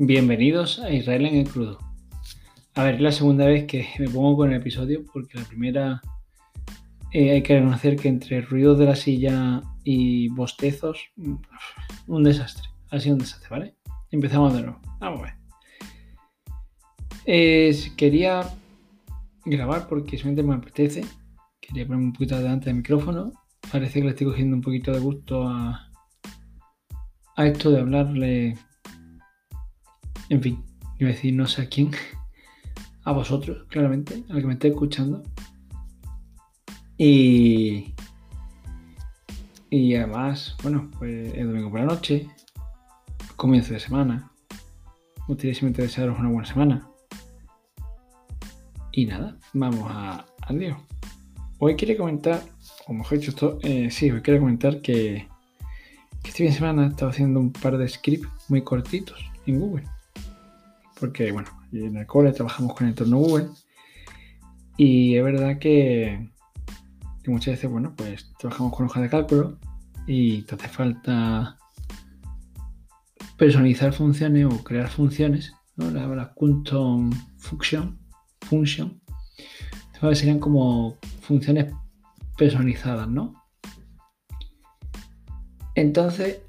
Bienvenidos a Israel en el crudo. A ver, es la segunda vez que me pongo con el episodio porque la primera eh, hay que reconocer que entre ruidos de la silla y bostezos, mm, un desastre. Ha sido un desastre, ¿vale? Empezamos de nuevo. Vamos a ver. Quería grabar porque simplemente me apetece. Quería ponerme un poquito delante del micrófono. Parece que le estoy cogiendo un poquito de gusto a, a esto de hablarle en fin, iba a decir no sé a quién, a vosotros, claramente, al que me esté escuchando. Y, y además, bueno, pues el domingo por la noche, comienzo de semana. Me gustaría simplemente desearos una buena semana. Y nada, vamos a, al. Hoy quería comentar, o mejor dicho, esto, eh, sí, hoy quería comentar que, que este fin de semana he estado haciendo un par de scripts muy cortitos en Google porque bueno, en el cole trabajamos con el entorno Google y es verdad que, muchas veces, bueno, pues trabajamos con hoja de cálculo y te hace falta personalizar funciones o crear funciones, ¿no? Las, custom function, function, serían como funciones personalizadas, ¿no? Entonces,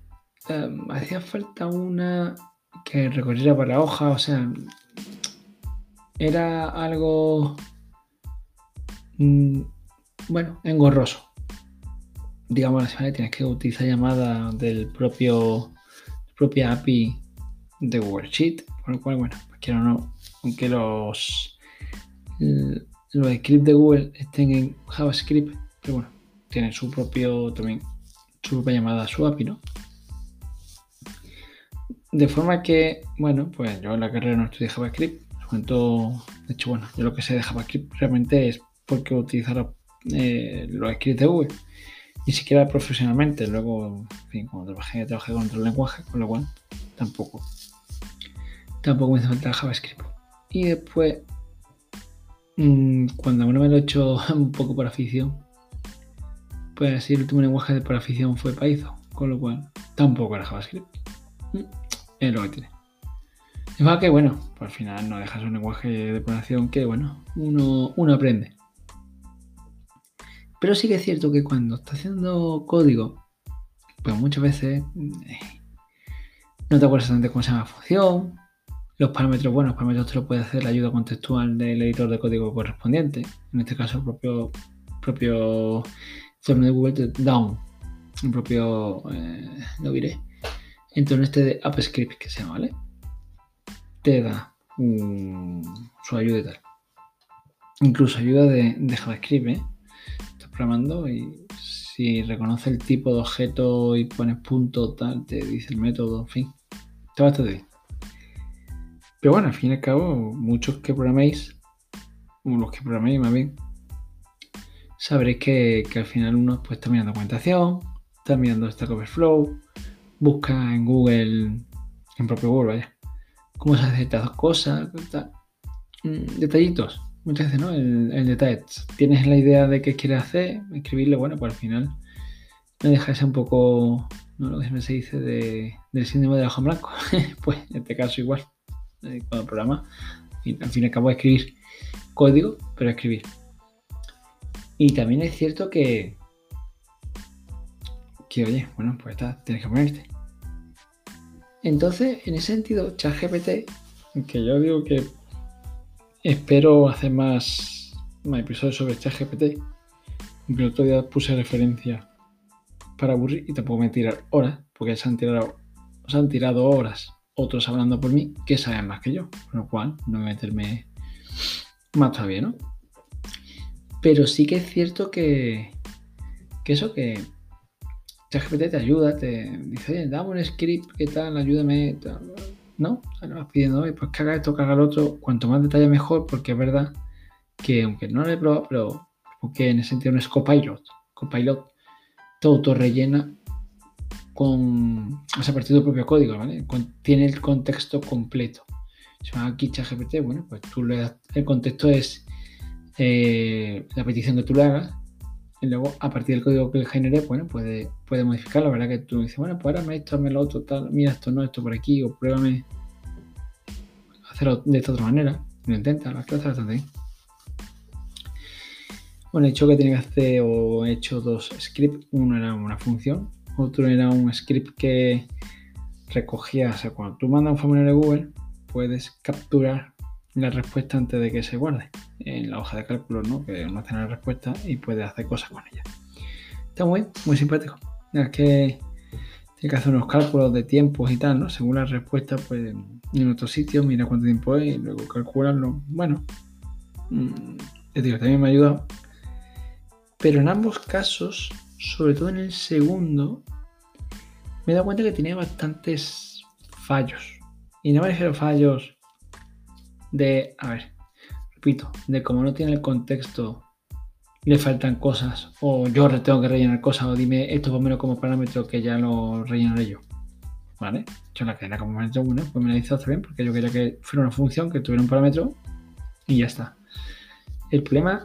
em, hacía falta una que recorriera por la hoja, o sea, era algo, mm, bueno, engorroso. Digamos, tienes que utilizar llamadas del propio, propia API de Google Sheet, por lo cual, bueno, quiero no, aunque los, los scripts de Google estén en JavaScript, pero bueno, tienen su propio también, su propia llamada, su API, ¿no? De forma que, bueno, pues yo en la carrera no estudié JavaScript. de hecho, bueno, yo lo que sé de JavaScript realmente es porque utilizar eh, los scripts de Google. Ni siquiera profesionalmente. Luego, en fin, cuando trabajé, trabajé con otro lenguaje, con lo cual tampoco. Tampoco me hace falta JavaScript. Y después, mm, cuando uno me lo he hecho un poco por afición, pues así el último lenguaje de por afición fue Python, con lo cual tampoco era JavaScript. Es lo que tiene. Es más que, bueno, pues al final no dejas un lenguaje de programación que, bueno, uno, uno aprende. Pero sí que es cierto que cuando está haciendo código, pues muchas veces eh, no te acuerdas exactamente cómo se llama la función, los parámetros, bueno, los parámetros te lo puede hacer la ayuda contextual del editor de código correspondiente, en este caso el propio, propio de Google Down, el propio, eh, lo diré, entonces este de AppScript que se llama, ¿vale? Te da su ayuda y tal. Incluso ayuda de, JavaScript, ¿eh? Estás programando y si reconoce el tipo de objeto y pones punto tal, te dice el método, en fin. Está bastante bien. Pero bueno, al fin y al cabo, muchos que programéis, o los que programéis más bien, sabréis que, al final uno pues, está mirando documentación, está mirando Stack Overflow, busca en Google, en propio Google, vaya, cómo se hacen estas cosas, mm, detallitos, muchas veces, ¿no? El, detalle. Tienes la idea de qué quieres hacer, escribirle, bueno, pues al final no deja de un poco, ¿no? Lo que se dice de, del síndrome de hoja en blanco. pues en este caso igual, eh, cuando programa, al fin y al cabo escribir código, pero escribir. Y también es cierto que, que oye, bueno, pues está, tienes que ponerte. Entonces, en ese sentido, ChatGPT, que yo digo que espero hacer más, más episodios sobre ChatGPT, aunque el otro día puse referencia para aburrir y tampoco me tirar horas, porque se han tirado, se han tirado horas otros hablando por mí que saben más que yo, con lo cual no a meterme más todavía, ¿no? Pero sí que es cierto que, que eso, que ChatGPT te ayuda, te dice, oye, dame un script, ¿qué tal? Ayúdame. ¿No? vas pidiendo, pues que haga esto, que haga lo otro. Cuanto más detalle mejor, porque es verdad que, aunque no lo he probado, pero porque en ese sentido no es Copilot. Copilot todo rellena con, o a partir del propio código, ¿vale? tiene el contexto completo. Si va aquí ChatGPT, bueno, pues tú le das, el contexto es eh, la petición que tú le hagas y luego, a partir del código que genere, bueno, puede, puede modificarlo. La verdad que tú dices, bueno, pues ahora me esto, me lo otro, tal, mira esto, no, esto por aquí, o pruébame hacerlo de esta otra manera. Lo intenta, lo hace bastante. Bueno, he hecho que tenía que hacer, o he hecho dos scripts. Uno era una función, otro era un script que recogía, o sea, cuando tú mandas un formulario de Google, puedes capturar la respuesta antes de que se guarde en la hoja de cálculo, ¿no? Que hace la respuesta y puede hacer cosas con ella. Está muy, muy simpático. Es que tiene que hacer unos cálculos de tiempos y tal, ¿no? Según la respuesta, pues en otro sitio, mira cuánto tiempo es y luego calcularlo. Bueno, mm, digo, también me ha ayudado. Pero en ambos casos, sobre todo en el segundo, me he dado cuenta que tenía bastantes fallos. Y no me refiero fallos de, a ver, de como no tiene el contexto, le faltan cosas, o yo tengo que rellenar cosas, o dime esto por menos como parámetro que ya lo rellenaré yo. ¿Vale? Yo la cadena como parámetro 1, pues me la hizo bien, porque yo quería que fuera una función que tuviera un parámetro y ya está. El problema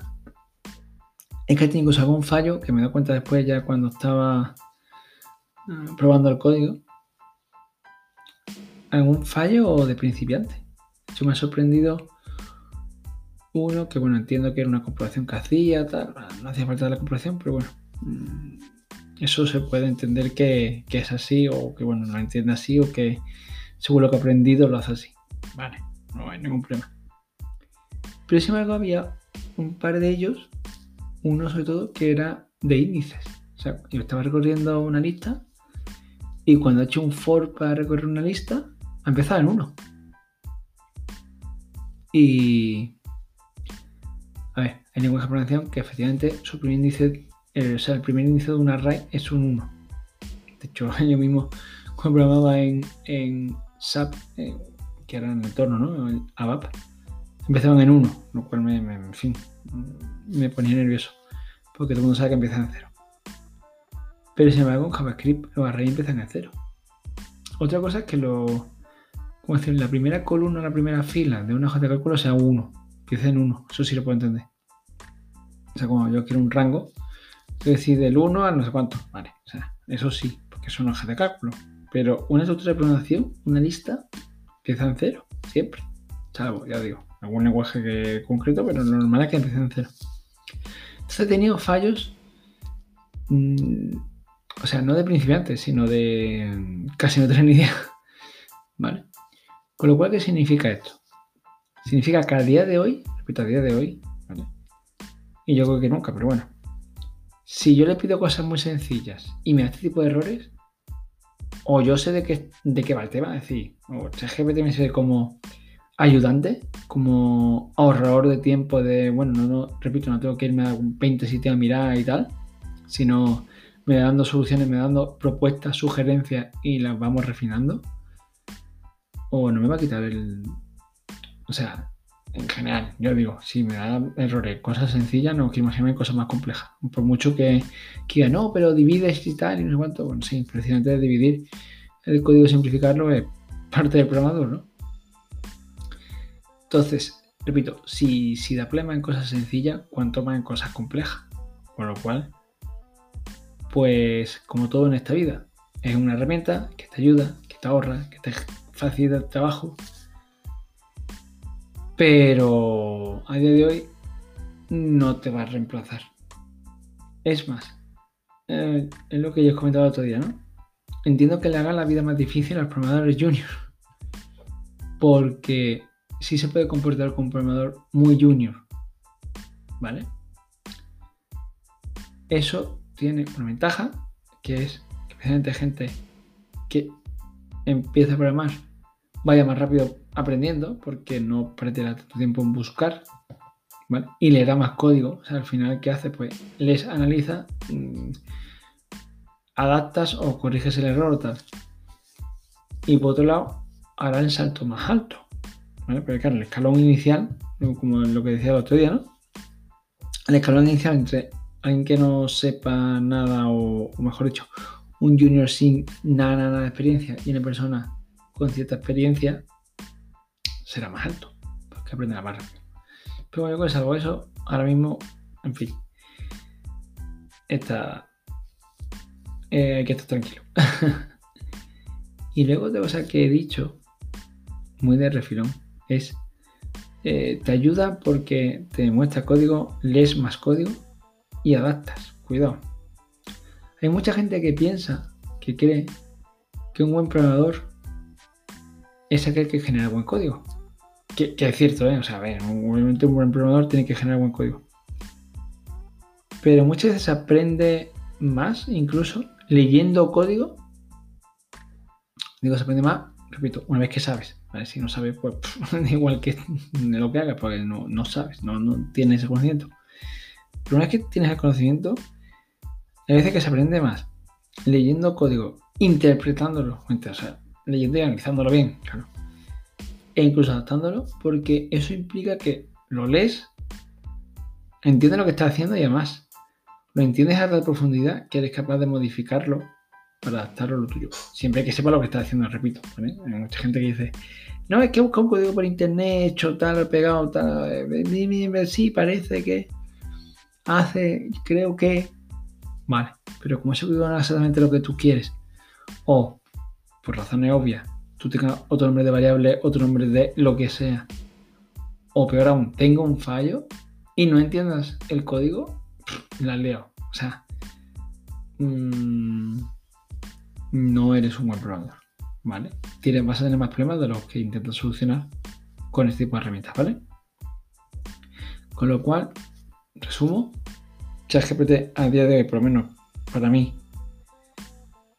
es que tiene algún fallo que me doy cuenta después ya cuando estaba ah, probando el código. Algún fallo de principiante. Yo me ha sorprendido uno que, bueno, entiendo que era una comprobación que hacía, tal, no hacía falta la comprobación, pero bueno, mm, eso se puede entender que, es así o que, bueno, no lo entiende así o que según lo que ha aprendido lo hace así. Vale, no hay ningún problema. Pero sin embargo había un par de ellos, uno sobre todo que era de índices. O sea, yo estaba recorriendo una lista y cuando he hecho un for para recorrer una lista, ha empezado en uno. Y. A ver, hay lenguaje de programación que efectivamente su primer índice, el, o sea, el primer índice de un array es un 1. De hecho, yo mismo cuando programaba en, en SAP, eh, que era en el entorno, ¿no? En ABAP, empezaban en 1, lo cual me, en fin, me ponía nervioso. Porque todo el mundo sabe que empiezan en 0. Pero sin embargo, en JavaScript los arrays empiezan en 0. Otra cosa es que lo, como decir, la primera columna, la primera fila de una hoja de cálculo sea 1, empiece en 1, eso sí lo puedo entender. O sea, como yo quiero un rango, es decir, del 1 a no sé cuánto, vale, o sea, eso sí, porque es una hoja de cálculo. Pero una estructura de programación, una lista, empieza en 0, siempre. Salvo, ya digo, algún lenguaje que, concreto, pero lo normal es que empiece en 0. Entonces he tenido fallos, mmm, o sea, no de principiantes, sino de casi no tener ni idea. ¿Vale? Con lo cual, ¿qué significa esto? Significa que a día de hoy, repito, a día de hoy, ¿vale? y yo creo que nunca, pero bueno, si yo le pido cosas muy sencillas y me hace tipo de errores, o yo sé de qué, de qué va el tema, es decir, o ChatGPT me sirve como ayudante, como ahorrador de tiempo de, bueno, no, no, repito, no tengo que irme a un 20 sitio a mirar y tal, sino me da dando soluciones, me da dando propuestas, sugerencias y las vamos refinando o no me va a quitar el... O sea, en general, yo digo, si me da errores, cosas sencillas, no quiero imaginarme cosas más complejas. Por mucho que, diga, no, pero divides y tal, y no sé cuánto. Bueno, sí, precisamente dividir el código simplificarlo es parte del programador, ¿no? Entonces, repito, si, si da problema en cosas sencillas, cuanto más en cosas complejas. Con lo cual, pues como todo en esta vida, es una herramienta que te ayuda, que te ahorra, que te facilita el trabajo. Pero a día de hoy no te va a reemplazar. Es más, eh, es lo que yo he comentado el otro día, ¿no? Entiendo que le haga la vida más difícil a los programadores junior. Porque sí se puede comportar como un programador muy junior. ¿Vale? Eso tiene una ventaja, que es que gente que empieza a programar vaya más rápido aprendiendo porque no perderá tanto tiempo en buscar y le da más código. O sea, al final, ¿qué hace? Pues les analiza, mm, adaptas o corriges el error o tal. Y por otro lado, hará el salto más alto. ¿vale? Pero claro, el escalón inicial, como lo que decía el otro día, ¿no? El escalón inicial entre alguien que no sepa nada o mejor dicho, un junior sin nada, nada de experiencia y una persona con cierta experiencia será más alto, porque aprenderá más rápido. Pero bueno, con salvo eso, ahora mismo, en fin, está, eh, hay que estar tranquilo. y luego de cosas que he dicho, muy de refilón, Es, eh, te ayuda porque te muestra código, lees más código y adaptas. Cuidado. Hay mucha gente que piensa, que cree que un buen programador es aquel que genera buen código. Que, es cierto, ¿eh? O sea, a ver, obviamente un buen programador tiene que generar buen código. Pero muchas veces aprende más, incluso, leyendo código. Digo, se aprende más, repito, una vez que sabes. Si no sabes, pues igual que lo que hagas, porque no, no sabes, no, no tienes ese conocimiento. Pero una vez que tienes el conocimiento, hay veces que se aprende más leyendo código, interpretándolo, o sea, leyendo y analizándolo bien, claro. E incluso adaptándolo, porque eso implica que lo lees, entiendes lo que estás haciendo y además lo entiendes a tal profundidad que eres capaz de modificarlo para adaptarlo a lo tuyo. Siempre que sepa lo que estás haciendo, repito. Hay mucha gente que dice, no, es que busca un código por internet, hecho tal, pegado tal, eh, sí, parece que hace, creo que, vale, pero como ese código no es exactamente lo que tú quieres, o por razones obvias, tú tengas otro nombre de variable, otro nombre de lo que sea, o peor aún, tengo un fallo y no entiendas el código, la leo. O sea, mmm, no eres un buen programador, ¿vale? Tienes, vas a tener más problemas de los que intentas solucionar con este tipo de herramientas, ¿vale? Con lo cual, resumo, ChatGPT a día de hoy, por lo menos para mí,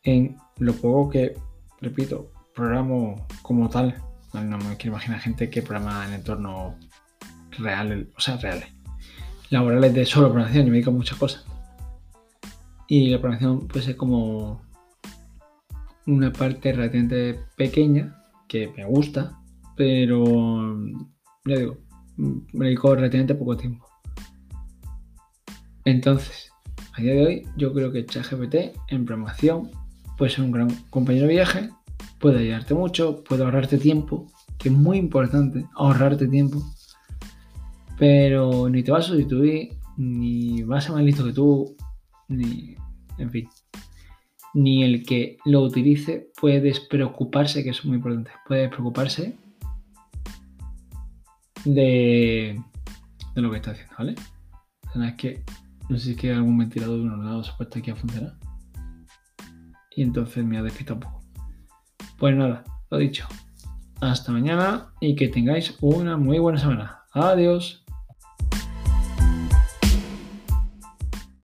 en lo poco que, repito, programo como tal, no me quiero imaginar gente que programa en entornos reales, o sea, reales, laborales de solo programación, y me dedico a muchas cosas. Y la programación puede ser como una parte relativamente pequeña que me gusta, pero ya digo, me dedico relativamente poco tiempo. Entonces, a día de hoy, yo creo que ChatGPT en programación puede ser un gran compañero de viaje, puede ayudarte mucho, puede ahorrarte tiempo, que es muy importante, ahorrarte tiempo, pero ni te va a sustituir, ni va a ser más listo que tú, ni, en fin, ni el que lo utilice puede despreocuparse, que es muy importante, puede despreocuparse de, de lo que está haciendo, ¿vale? O sea, es que no sé si es que algún ventilador de un ordenador se ha puesto aquí a funcionar. Y entonces me ha despistado un poco. Pues nada, lo dicho. Hasta mañana y que tengáis una muy buena semana. Adiós.